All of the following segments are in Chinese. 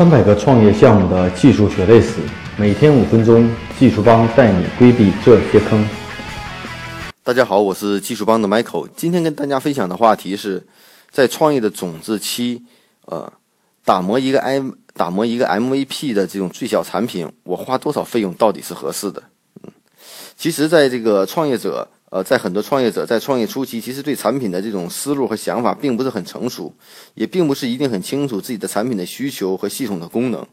三百个创业项目的技术血泪史，每天五分钟，技术帮带你规避这些坑。大家好，我是技术帮的 Michael，今天跟大家分享的话题是，在创业的种子期，呃，打磨一个 M 打磨一个 MVP 的这种最小产品，我花多少费用到底是合适的？嗯，其实，在这个创业者。呃，在很多创业者在创业初期，其实对产品的这种思路和想法并不是很成熟，也并不是一定很清楚自己的产品的需求和系统的功能。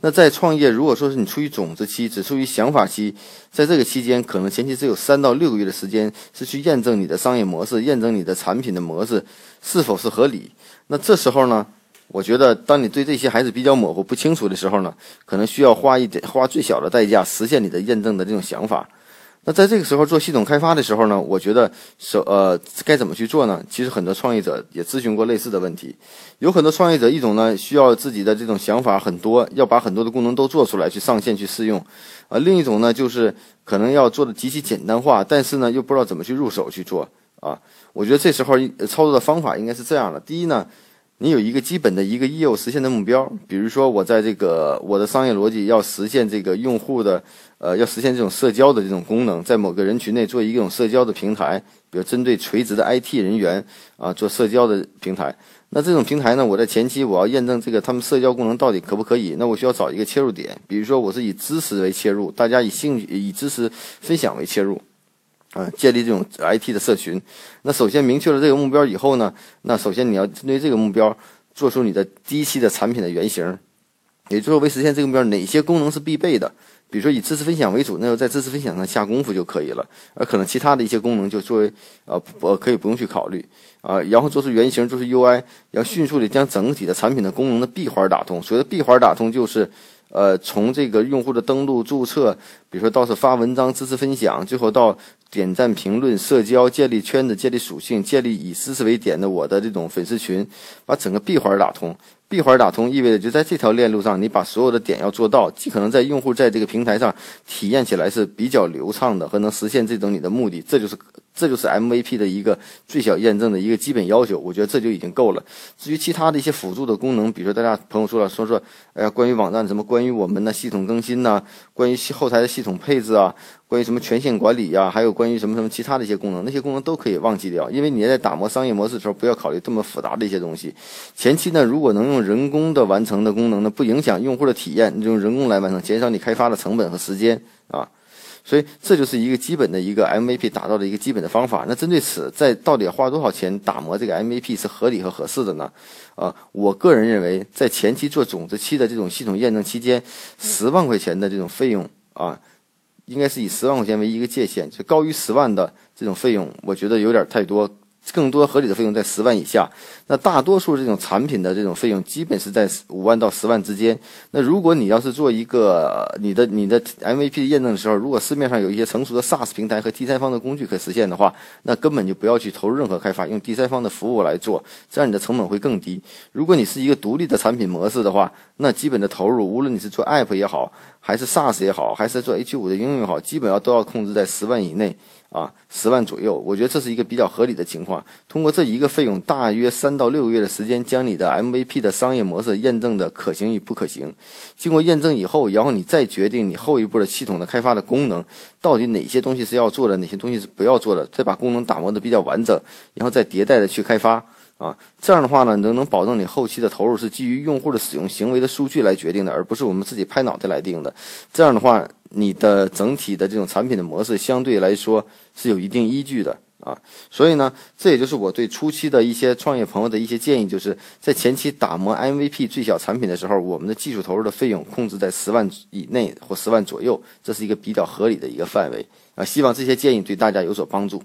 那在创业，如果说是你处于种子期，只处于想法期，在这个期间，可能前期只有三到六个月的时间是去验证你的商业模式，验证你的产品的模式是否是合理。那这时候呢，我觉得当你对这些还是比较模糊不清楚的时候呢，可能需要花一点花最小的代价实现你的验证的这种想法。那在这个时候做系统开发的时候呢，我觉得首呃该怎么去做呢？其实很多创业者也咨询过类似的问题。有很多创业者一种呢需要自己的这种想法很多，要把很多的功能都做出来去上线去试用，呃另一种呢就是可能要做的极其简单化，但是呢又不知道怎么去入手去做啊。我觉得这时候操作的方法应该是这样的：第一呢。你有一个基本的一个业务实现的目标，比如说我在这个我的商业逻辑要实现这个用户的，呃，要实现这种社交的这种功能，在某个人群内做一种社交的平台，比如针对垂直的 IT 人员啊做社交的平台。那这种平台呢，我在前期我要验证这个他们社交功能到底可不可以，那我需要找一个切入点，比如说我是以知识为切入，大家以兴趣以知识分享为切入。啊，建立这种 IT 的社群，那首先明确了这个目标以后呢，那首先你要针对这个目标做出你的第一期的产品的原型，也就是为实现这个目标，哪些功能是必备的？比如说以知识分享为主，那就在知识分享上下功夫就可以了，而可能其他的一些功能就作为呃呃可以不用去考虑啊，然后做出原型，做出 UI，要迅速的将整体的产品的功能的闭环打通。所谓的闭环打通就是。呃，从这个用户的登录、注册，比如说到是发文章、知识分享，最后到点赞、评论、社交、建立圈子、建立属性、建立以知识为点的我的这种粉丝群，把整个闭环打通。闭环打通意味着就在这条链路上，你把所有的点要做到，既可能在用户在这个平台上体验起来是比较流畅的，和能实现这种你的目的，这就是这就是 MVP 的一个最小验证的一个基本要求。我觉得这就已经够了。至于其他的一些辅助的功能，比如说大家朋友说了，说说，哎呀，关于网站什么，关于我们的系统更新呐，关于后台的系统配置啊。关于什么权限管理呀，还有关于什么什么其他的一些功能，那些功能都可以忘记掉，因为你在打磨商业模式的时候，不要考虑这么复杂的一些东西。前期呢，如果能用人工的完成的功能呢，不影响用户的体验，你用人工来完成，减少你开发的成本和时间啊。所以这就是一个基本的一个 MVP 打造的一个基本的方法。那针对此，在到底花多少钱打磨这个 MVP 是合理和合适的呢？啊，我个人认为，在前期做种子期的这种系统验证期间，十万块钱的这种费用啊。应该是以十万块钱为一个界限，就高于十万的这种费用，我觉得有点太多。更多合理的费用在十万以下，那大多数这种产品的这种费用基本是在五万到十万之间。那如果你要是做一个你的你的 MVP 的验证的时候，如果市面上有一些成熟的 SaaS 平台和第三方的工具可实现的话，那根本就不要去投入任何开发，用第三方的服务来做，这样你的成本会更低。如果你是一个独立的产品模式的话，那基本的投入，无论你是做 App 也好，还是 SaaS 也好，还是做 H 五的应用也好，基本要都要控制在十万以内。啊，十万左右，我觉得这是一个比较合理的情况。通过这一个费用，大约三到六个月的时间，将你的 MVP 的商业模式验证的可行与不可行。经过验证以后，然后你再决定你后一步的系统的开发的功能，到底哪些东西是要做的，哪些东西是不要做的，再把功能打磨的比较完整，然后再迭代的去开发。啊，这样的话呢，能能保证你后期的投入是基于用户的使用行为的数据来决定的，而不是我们自己拍脑袋来定的。这样的话，你的整体的这种产品的模式相对来说是有一定依据的啊。所以呢，这也就是我对初期的一些创业朋友的一些建议，就是在前期打磨 MVP 最小产品的时候，我们的技术投入的费用控制在十万以内或十万左右，这是一个比较合理的一个范围啊。希望这些建议对大家有所帮助。